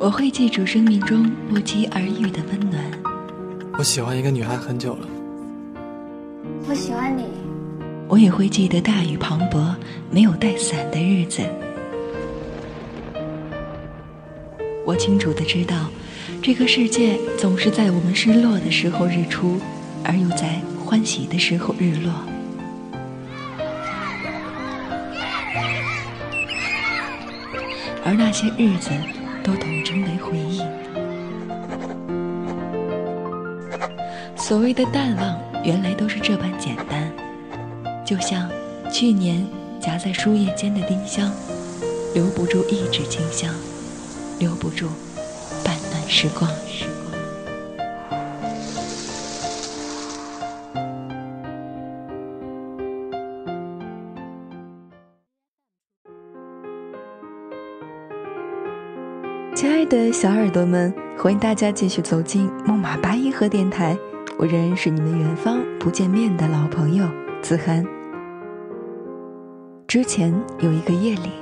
我会记住生命中不期而遇的温暖。我喜欢一个女孩很久了。我喜欢你。我也会记得大雨磅礴、没有带伞的日子。我清楚的知道，这个世界总是在我们失落的时候日出，而又在欢喜的时候日落。而那些日子，都统成为回忆。所谓的淡忘，原来都是这般简单。就像去年夹在书页间的丁香，留不住一纸清香，留不住半段时光。亲爱的小耳朵们，欢迎大家继续走进木马八音盒电台，我仍然是你们远方不见面的老朋友子涵。之前有一个夜里，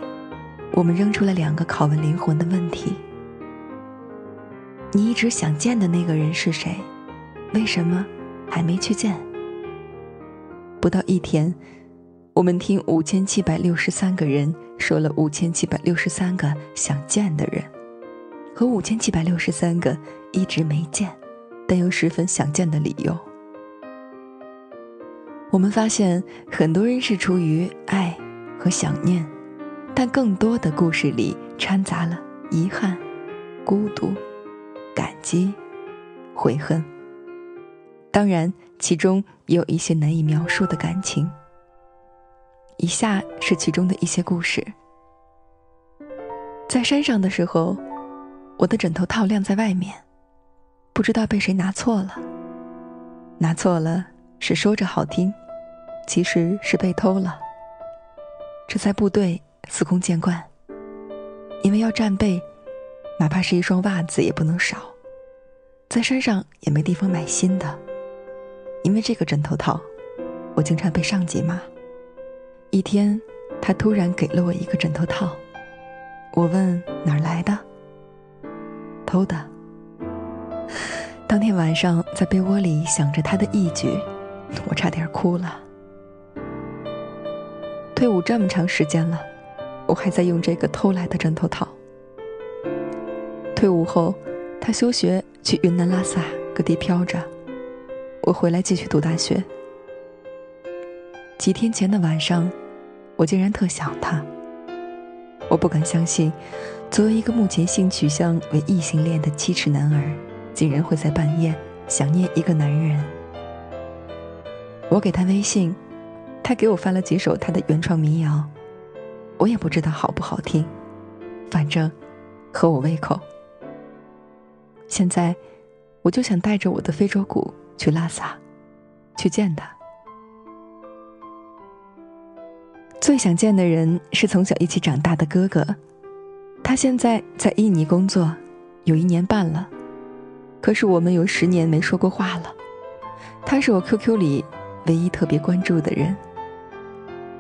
我们扔出了两个拷问灵魂的问题：你一直想见的那个人是谁？为什么还没去见？不到一天，我们听五千七百六十三个人说了五千七百六十三个想见的人。和五千七百六十三个一直没见，但又十分想见的理由。我们发现，很多人是出于爱和想念，但更多的故事里掺杂了遗憾、孤独、感激、悔恨。当然，其中也有一些难以描述的感情。以下是其中的一些故事：在山上的时候。我的枕头套晾在外面，不知道被谁拿错了。拿错了是说着好听，其实是被偷了。这在部队司空见惯，因为要战备，哪怕是一双袜子也不能少。在山上也没地方买新的，因为这个枕头套，我经常被上级骂。一天，他突然给了我一个枕头套，我问哪儿来的。偷的。当天晚上在被窝里想着他的义举，我差点哭了。退伍这么长时间了，我还在用这个偷来的枕头套。退伍后，他休学去云南拉萨各地飘着，我回来继续读大学。几天前的晚上，我竟然特想他。我不敢相信。作为一个目前性取向为异性恋的七尺男儿，竟然会在半夜想念一个男人。我给他微信，他给我发了几首他的原创民谣，我也不知道好不好听，反正合我胃口。现在，我就想带着我的非洲鼓去拉萨，去见他。最想见的人是从小一起长大的哥哥。他现在在印尼工作，有一年半了，可是我们有十年没说过话了。他是我 QQ 里唯一特别关注的人。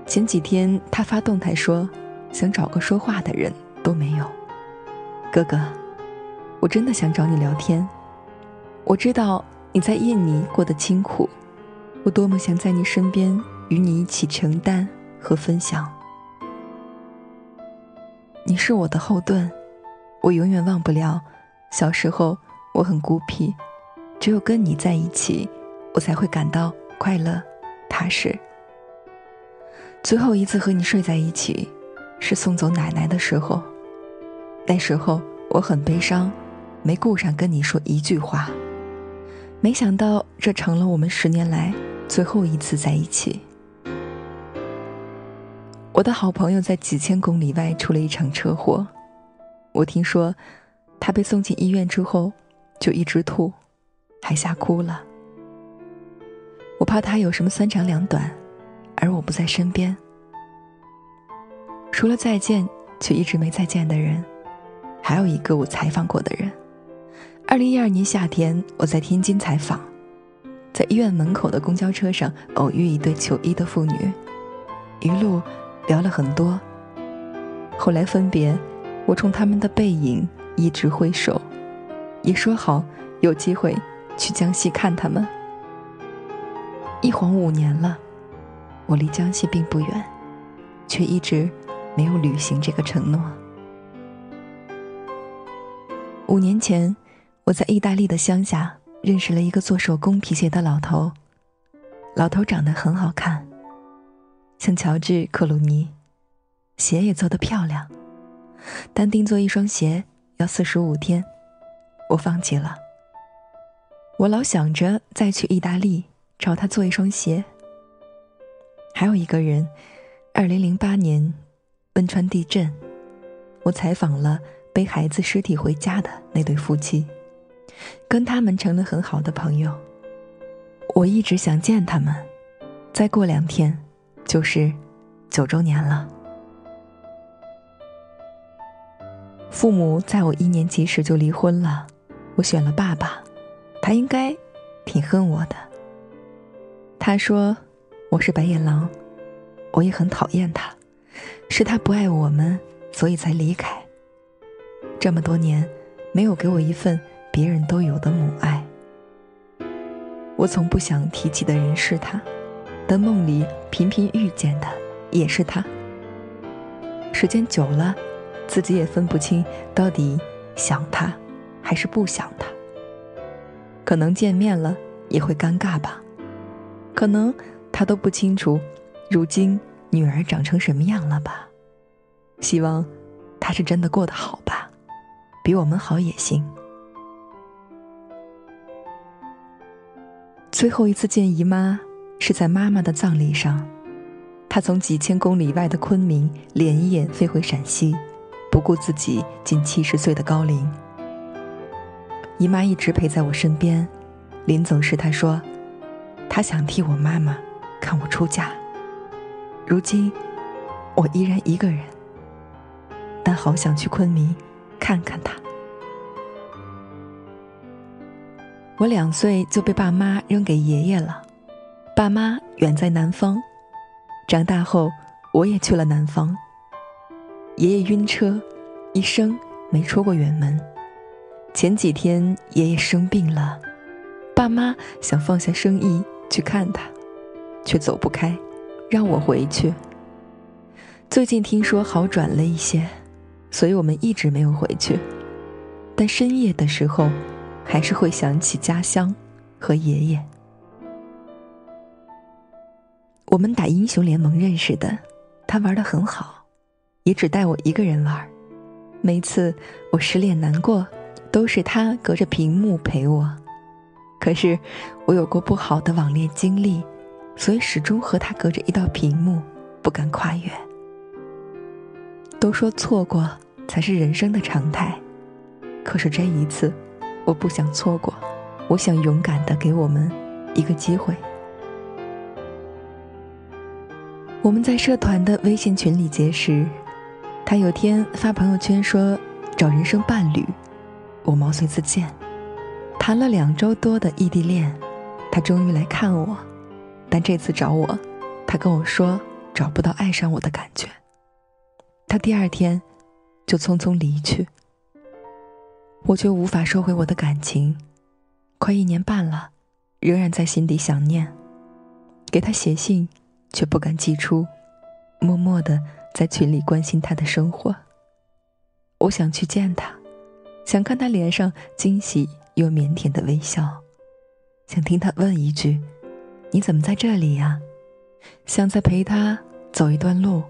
前几天他发动态说，想找个说话的人都没有。哥哥，我真的想找你聊天。我知道你在印尼过得清苦，我多么想在你身边与你一起承担和分享。你是我的后盾，我永远忘不了。小时候我很孤僻，只有跟你在一起，我才会感到快乐、踏实。最后一次和你睡在一起，是送走奶奶的时候。那时候我很悲伤，没顾上跟你说一句话。没想到这成了我们十年来最后一次在一起。我的好朋友在几千公里外出了一场车祸，我听说，他被送进医院之后，就一直吐，还吓哭了。我怕他有什么三长两短，而我不在身边。除了再见却一直没再见的人，还有一个我采访过的人。二零一二年夏天，我在天津采访，在医院门口的公交车上偶遇一对求医的妇女，一路。聊了很多，后来分别，我冲他们的背影一直挥手，也说好有机会去江西看他们。一晃五年了，我离江西并不远，却一直没有履行这个承诺。五年前，我在意大利的乡下认识了一个做手工皮鞋的老头。老头长得很好看，像乔治·克鲁尼，鞋也做得漂亮。单定做一双鞋要四十五天，我放弃了。我老想着再去意大利找他做一双鞋。还有一个人，二零零八年汶川地震，我采访了背孩子尸体回家的那对夫妻，跟他们成了很好的朋友。我一直想见他们，再过两天就是九周年了。父母在我一年级时就离婚了，我选了爸爸，他应该挺恨我的。他说我是白眼狼，我也很讨厌他，是他不爱我们，所以才离开。这么多年，没有给我一份别人都有的母爱。我从不想提起的人是他，但梦里频频遇见的也是他。时间久了。自己也分不清到底想他还是不想他。可能见面了也会尴尬吧，可能他都不清楚，如今女儿长成什么样了吧。希望他是真的过得好吧，比我们好也行。最后一次见姨妈是在妈妈的葬礼上，她从几千公里外的昆明连夜飞回陕西。不顾自己近七十岁的高龄，姨妈一直陪在我身边。临走时，她说：“她想替我妈妈看我出嫁。”如今，我依然一个人，但好想去昆明看看她。我两岁就被爸妈扔给爷爷了，爸妈远在南方。长大后，我也去了南方。爷爷晕车，一生没出过远门。前几天爷爷生病了，爸妈想放下生意去看他，却走不开，让我回去。最近听说好转了一些，所以我们一直没有回去。但深夜的时候，还是会想起家乡和爷爷。我们打英雄联盟认识的，他玩的很好。也只带我一个人玩，每次我失恋难过，都是他隔着屏幕陪我。可是我有过不好的网恋经历，所以始终和他隔着一道屏幕，不敢跨越。都说错过才是人生的常态，可是这一次，我不想错过，我想勇敢的给我们一个机会。我们在社团的微信群里结识。他有天发朋友圈说找人生伴侣，我毛遂自荐。谈了两周多的异地恋，他终于来看我，但这次找我，他跟我说找不到爱上我的感觉。他第二天就匆匆离去，我却无法收回我的感情，快一年半了，仍然在心底想念，给他写信却不敢寄出，默默的。在群里关心他的生活。我想去见他，想看他脸上惊喜又腼腆的微笑，想听他问一句：“你怎么在这里呀？”想再陪他走一段路，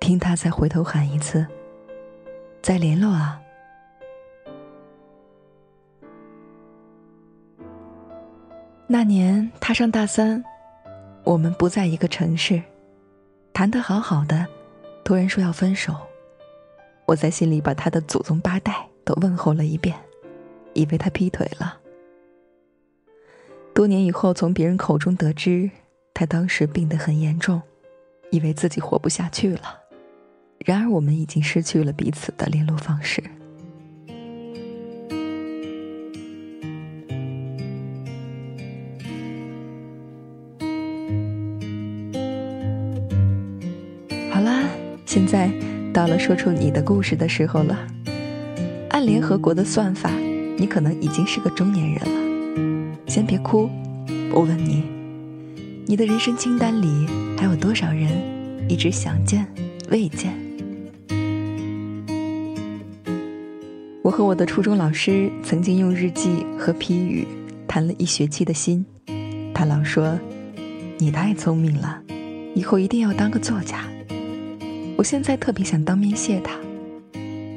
听他再回头喊一次：“再联络啊！”那年他上大三，我们不在一个城市，谈得好好的。突然说要分手，我在心里把他的祖宗八代都问候了一遍，以为他劈腿了。多年以后，从别人口中得知，他当时病得很严重，以为自己活不下去了。然而，我们已经失去了彼此的联络方式。现在到了说出你的故事的时候了。按联合国的算法，你可能已经是个中年人了。先别哭，我问你，你的人生清单里还有多少人一直想见未见？我和我的初中老师曾经用日记和批语谈了一学期的心，他老说：“你太聪明了，以后一定要当个作家。”我现在特别想当面谢他，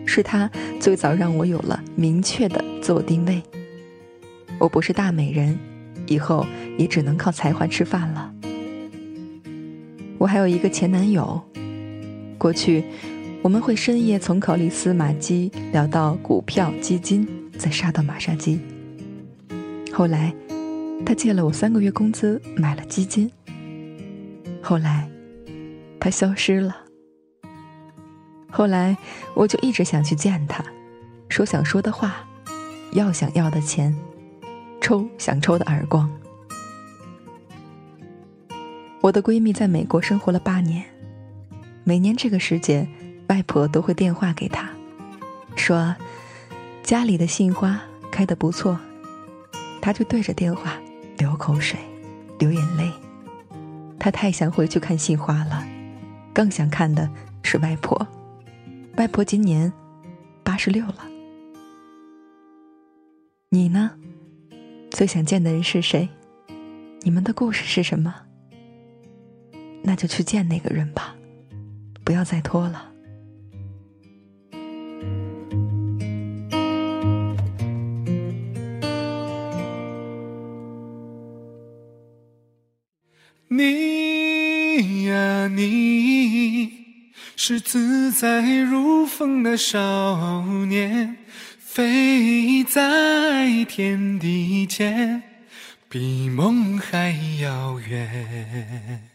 是他最早让我有了明确的自我定位。我不是大美人，以后也只能靠才华吃饭了。我还有一个前男友，过去。我们会深夜从考利斯马基聊到股票基金，再杀到马杀鸡。后来，他借了我三个月工资买了基金。后来，他消失了。后来，我就一直想去见他，说想说的话，要想要的钱，抽想抽的耳光。我的闺蜜在美国生活了八年，每年这个时节。外婆都会电话给他，说家里的杏花开得不错，他就对着电话流口水、流眼泪。他太想回去看杏花了，更想看的是外婆。外婆今年八十六了。你呢？最想见的人是谁？你们的故事是什么？那就去见那个人吧，不要再拖了。你呀，你是自在如风的少年，飞在天地间，比梦还遥远。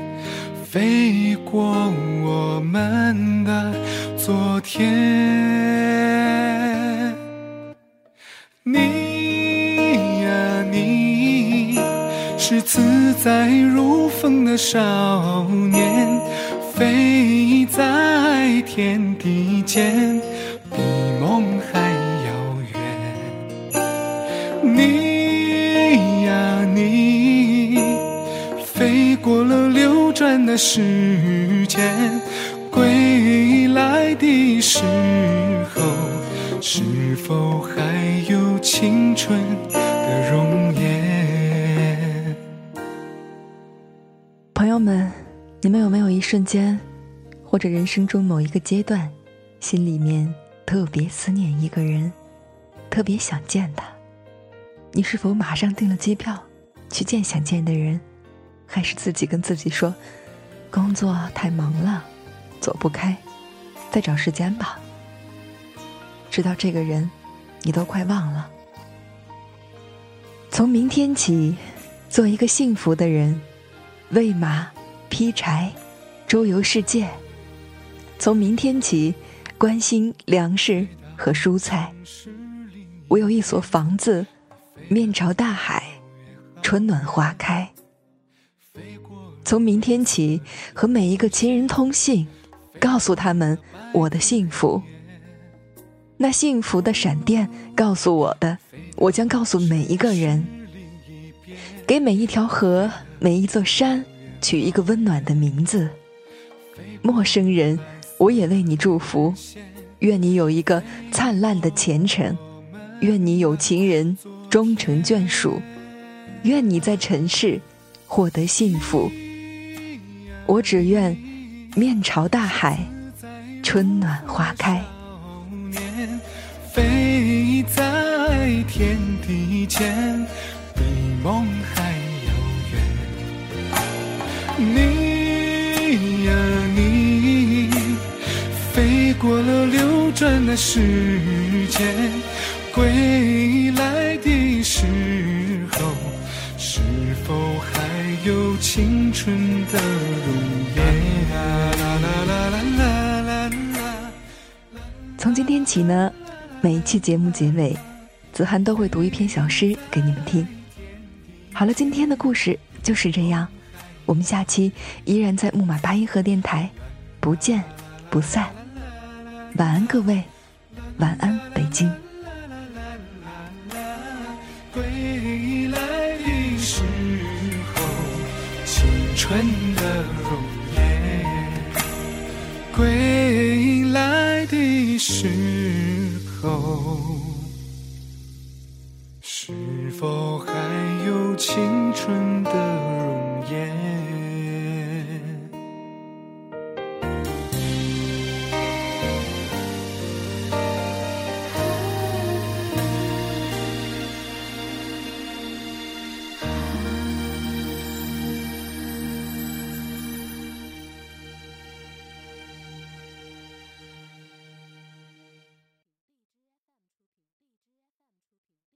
飞过我们的昨天，你呀，你是自在如风的少年，飞在天地间，的时间，归来的时候，是否还有青春的容颜？朋友们，你们有没有一瞬间，或者人生中某一个阶段，心里面特别思念一个人，特别想见他？你是否马上订了机票去见想见的人？还是自己跟自己说，工作太忙了，走不开，再找时间吧。直到这个人，你都快忘了。从明天起，做一个幸福的人，喂马，劈柴，周游世界。从明天起，关心粮食和蔬菜。我有一所房子，面朝大海，春暖花开。从明天起，和每一个亲人通信，告诉他们我的幸福。那幸福的闪电告诉我的，我将告诉每一个人。给每一条河、每一座山取一个温暖的名字。陌生人，我也为你祝福。愿你有一个灿烂的前程，愿你有情人终成眷属，愿你在尘世获得幸福。我只愿面朝大海，春暖花开。飞在天地间，比梦还遥远。你呀你，飞过了流转的时间，起呢？每一期节目结尾，子涵都会读一篇小诗给你们听。好了，今天的故事就是这样，我们下期依然在木马八音盒电台，不见不散。晚安，各位，晚安，北京。归来的时候，青春的容颜。归的时。候，是否还有青春的容颜？